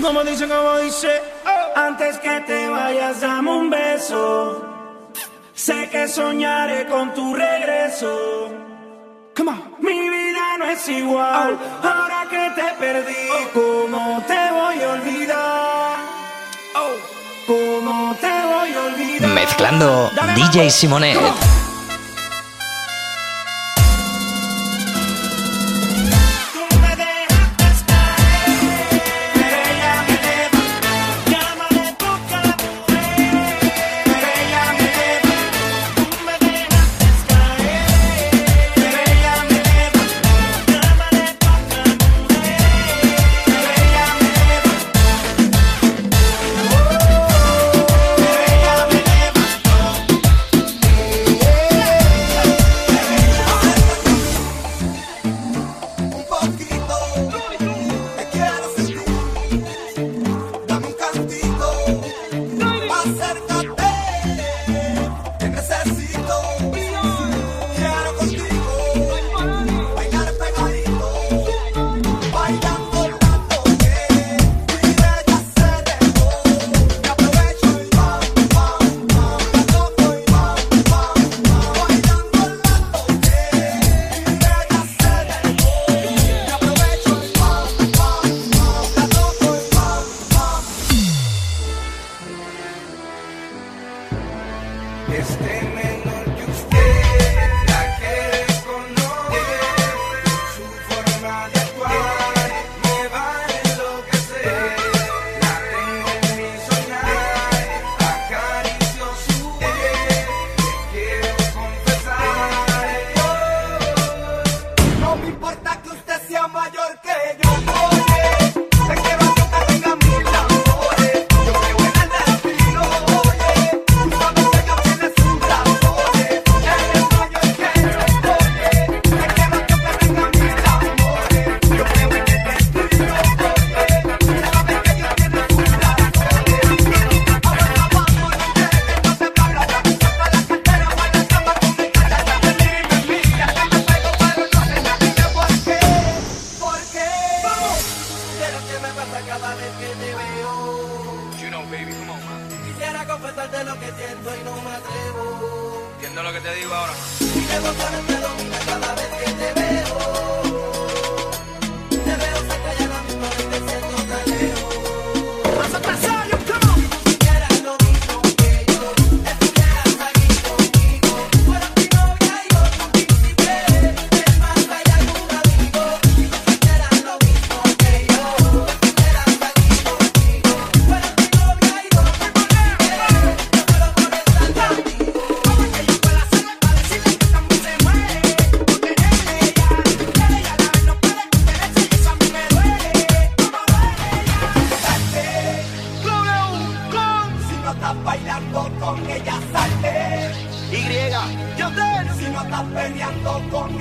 Como dice, como dice, oh. antes que te vayas, dame un beso. Sé que soñaré con tu regreso. Come on. Mi vida no es igual, oh. ahora que te perdí. Oh. ¿Cómo te voy a olvidar? Oh. ¿Cómo te voy a olvidar? Mezclando DJ Simonet.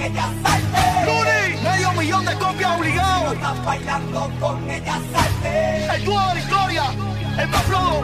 ella salte. ¡Luri! Medio millón de copias obligado. Si no estás bailando con ella salte. El dúo de la historia, el más flojo.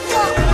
放。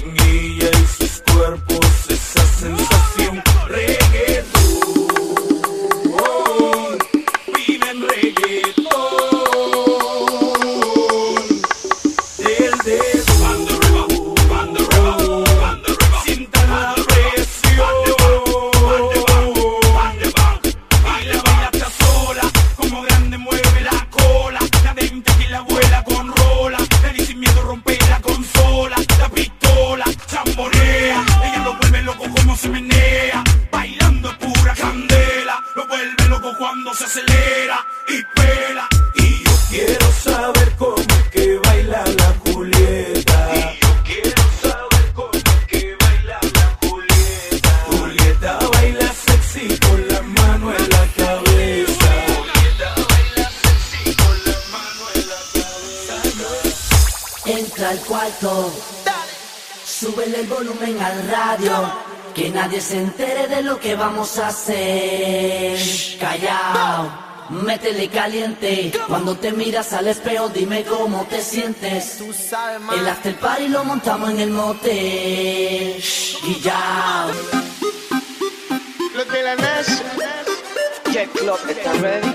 quien guía en sus cuerpos esa sensación reggaeton. Cuarto, súbele el volumen al radio, que nadie se entere de lo que vamos a hacer. Callao. Métele caliente, cuando te miras al espejo dime cómo te sientes. El after party lo montamos en el motel. Y ya. Los de la NASA. Jet Club está ready.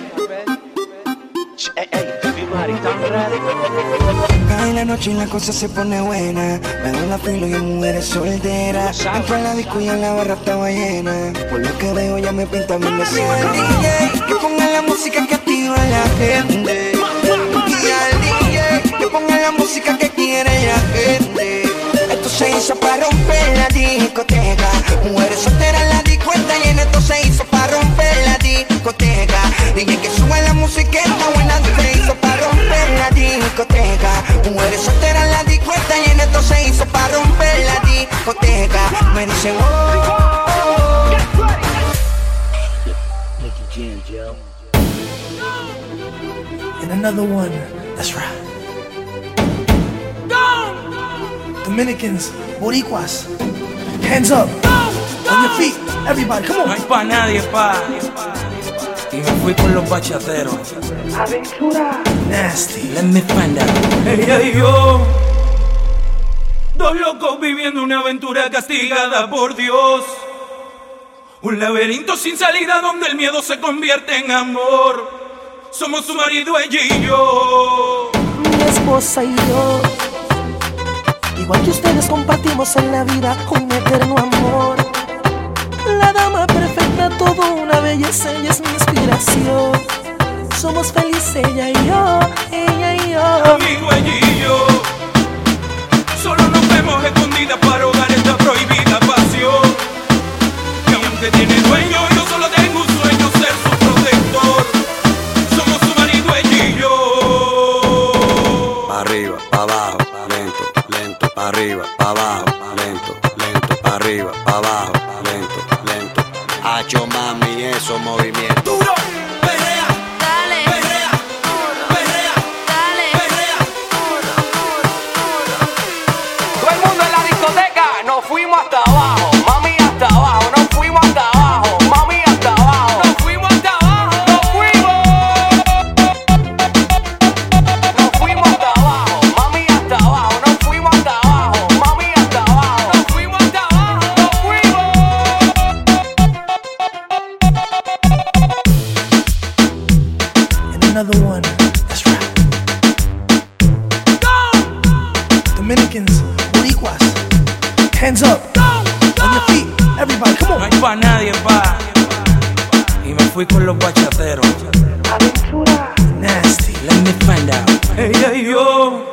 Ey, ey, mi Mari, ¿están ready? Cae la noche y la cosa se pone buena. Me doy la filo y en mujeres solteras. Entro a la disco y en la barra estaba llena. Por lo que veo ya me pinta mi escena. DJ, que ponga la música que activa a la gente. Y al DJ, que ponga la música que quiere la gente. Esto se hizo para romper la discoteca. Mujeres solteras en la disco está llena. Esto se hizo para romper la discoteca. DJ que sube la música está buena. Se hizo discoteca. Mujeres solteras en la disco está llena. Esto se hizo para romper la discoteca. Me dicen, oh. and another one. That's right. Dominicans, Boricuas, hands up, on your feet, everybody, come No on. hay pa' nadie, pa. Y me fui con los bachateros. Nasty. Let me find out. Ella y yo. Dos locos viviendo una aventura castigada por Dios. Un laberinto sin salida donde el miedo se convierte en amor. Somos su marido, ella y yo. mi esposa y yo. Igual que ustedes compartimos en la vida un eterno amor. La dama perfecta, todo una belleza, ella es mi inspiración. Somos felices ella y yo, ella y yo. Dominicans, Boricuas, hands up, on your feet, everybody, come No on. hay pa' nadie, pa. Y me fui con los bachateros. Nasty. Let me find out. Ella y yo.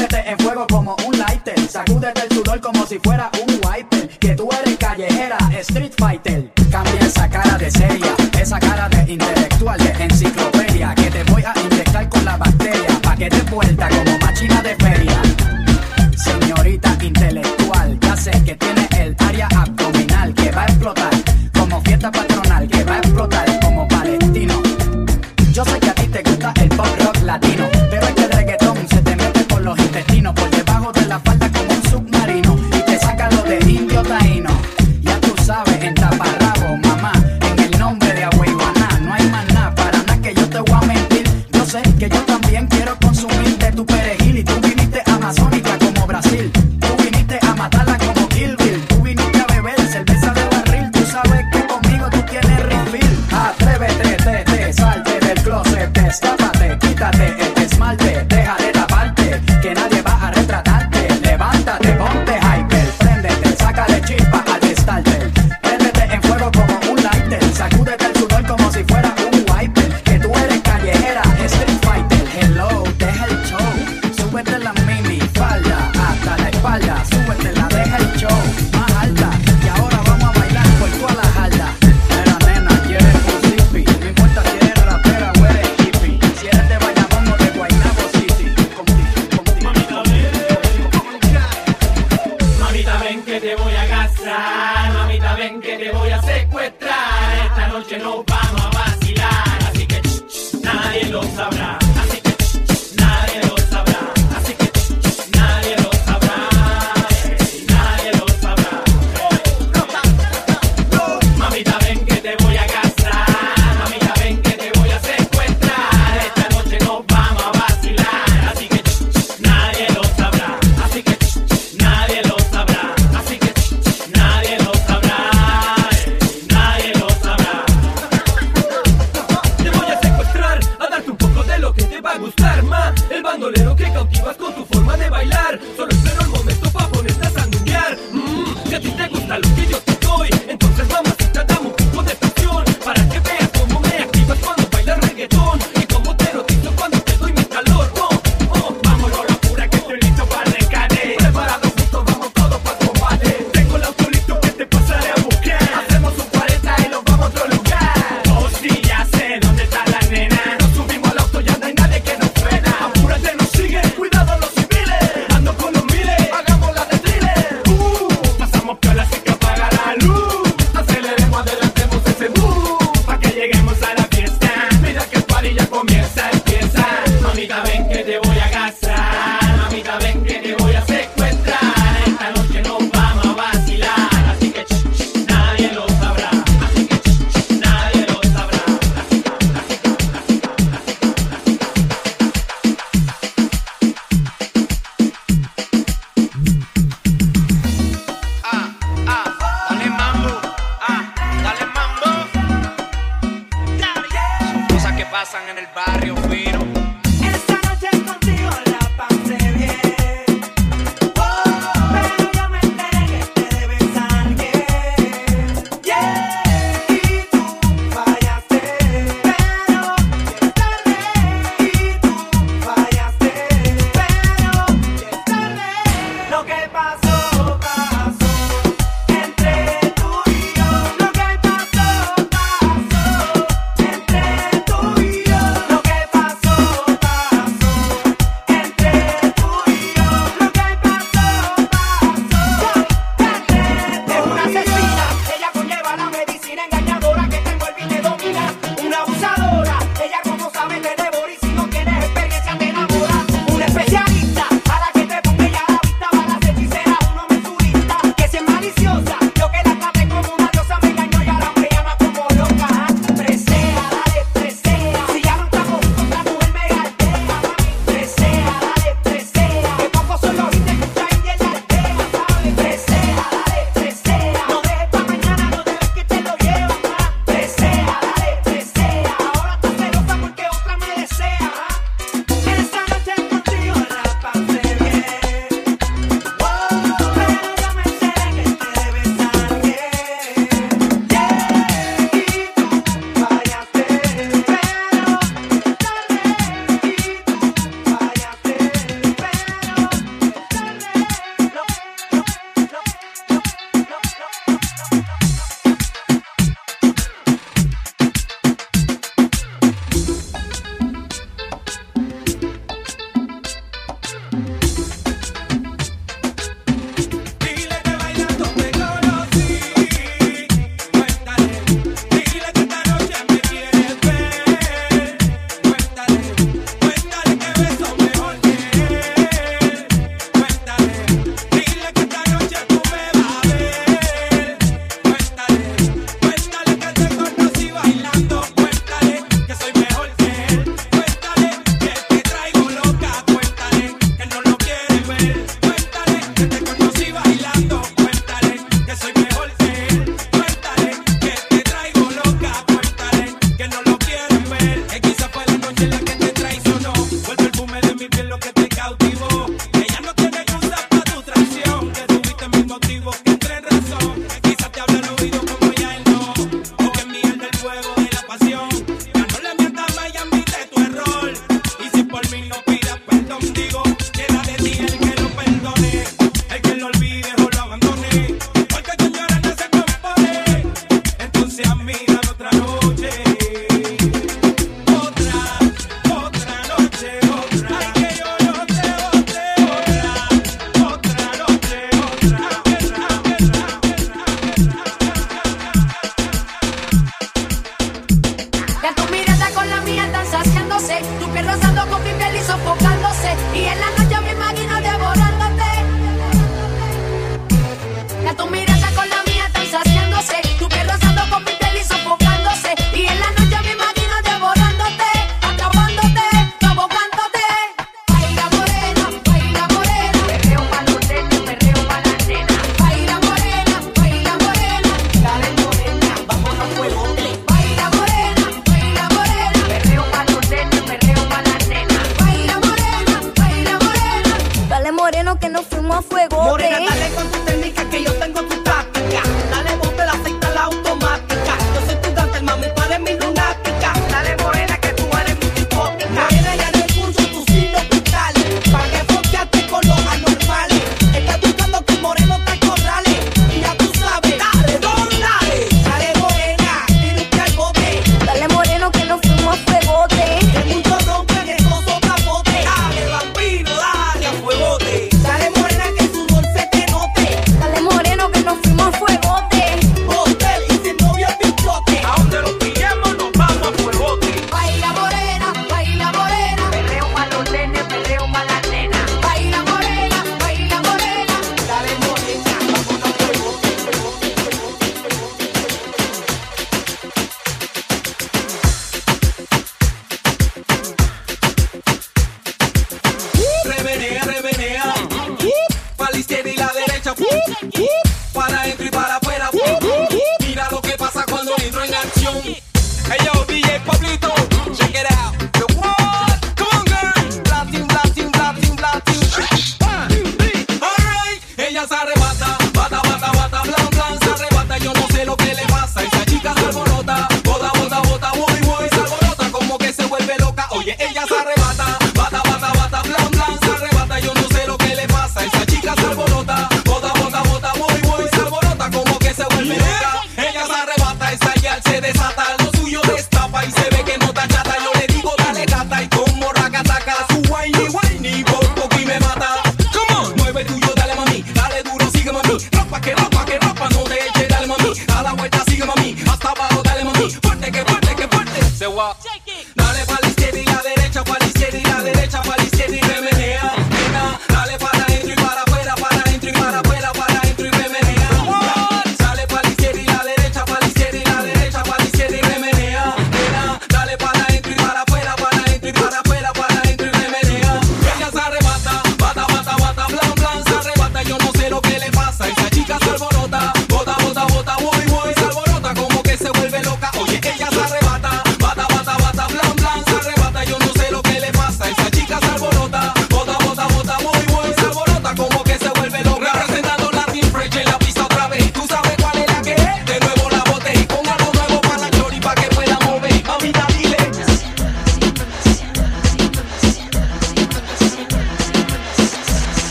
En fuego como un lighter. Sacúdete el sudor como si fuera un wiper. Que tú eres callejera, street fighter. Cambia esa cara de seria, esa cara de intelectual, de enciclopedia. Que te voy a inyectar con la bacteria. Pa' que te puedas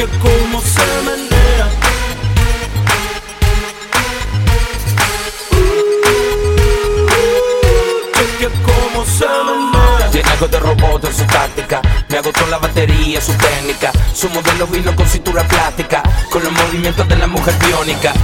Chequea cómo se menea. Chequea cómo se menea. Tiene algo de robot en su táctica. Me agotó la batería, su técnica. Su modelo vino con cintura plástica. Con los movimientos de la mujer biónica.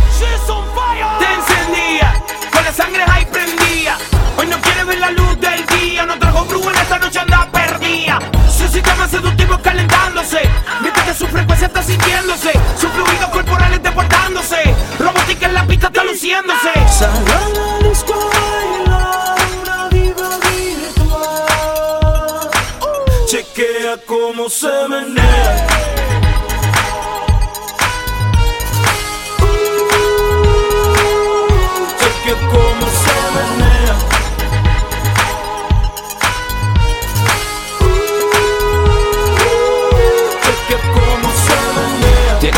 Sintiéndose. Sus fluidos corporales deportándose, robótica en la pista está luciéndose. Sagrada disco baila una diva virtual. Chequea cómo se menea.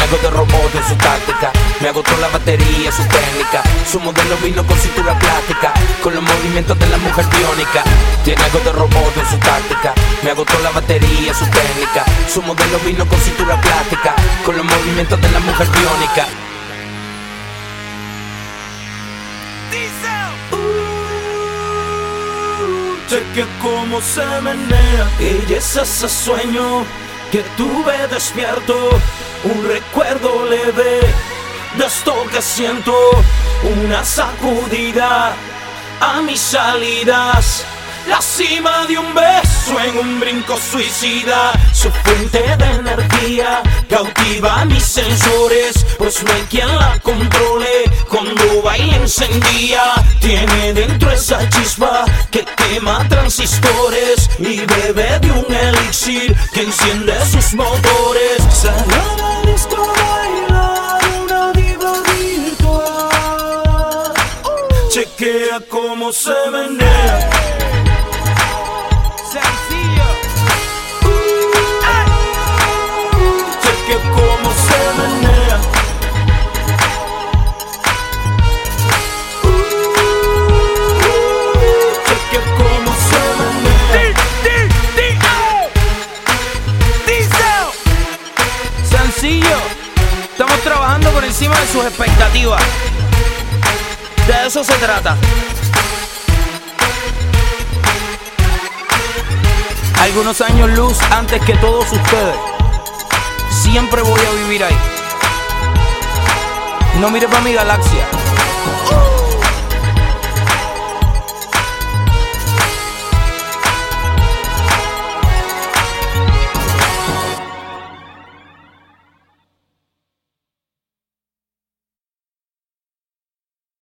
Algo de robot en su táctica. Me agotó la batería, su técnica. Su modelo vino con cintura plástica. Con los movimientos de la mujer biónica. Tiene algo de robot en su táctica. Me agotó la batería, su técnica. Su modelo vino con cintura plástica. Con los movimientos de la mujer biónica. Cheque cómo se menea Ella es ese sueño que tuve despierto Un recuerdo leve de esto que siento Una sacudida a mis salidas la cima de un beso en un brinco suicida. Su fuente de energía cautiva mis sensores Pues no hay quien la controle. Cuando baila encendía Tiene dentro esa chispa que quema transistores Y bebe de un elixir que enciende sus motores. Sagrada disco baila una diva virtual. Chequea cómo se menea Estamos trabajando por encima de sus expectativas. De eso se trata. Algunos años luz antes que todos ustedes. Siempre voy a vivir ahí. No mire para mi galaxia.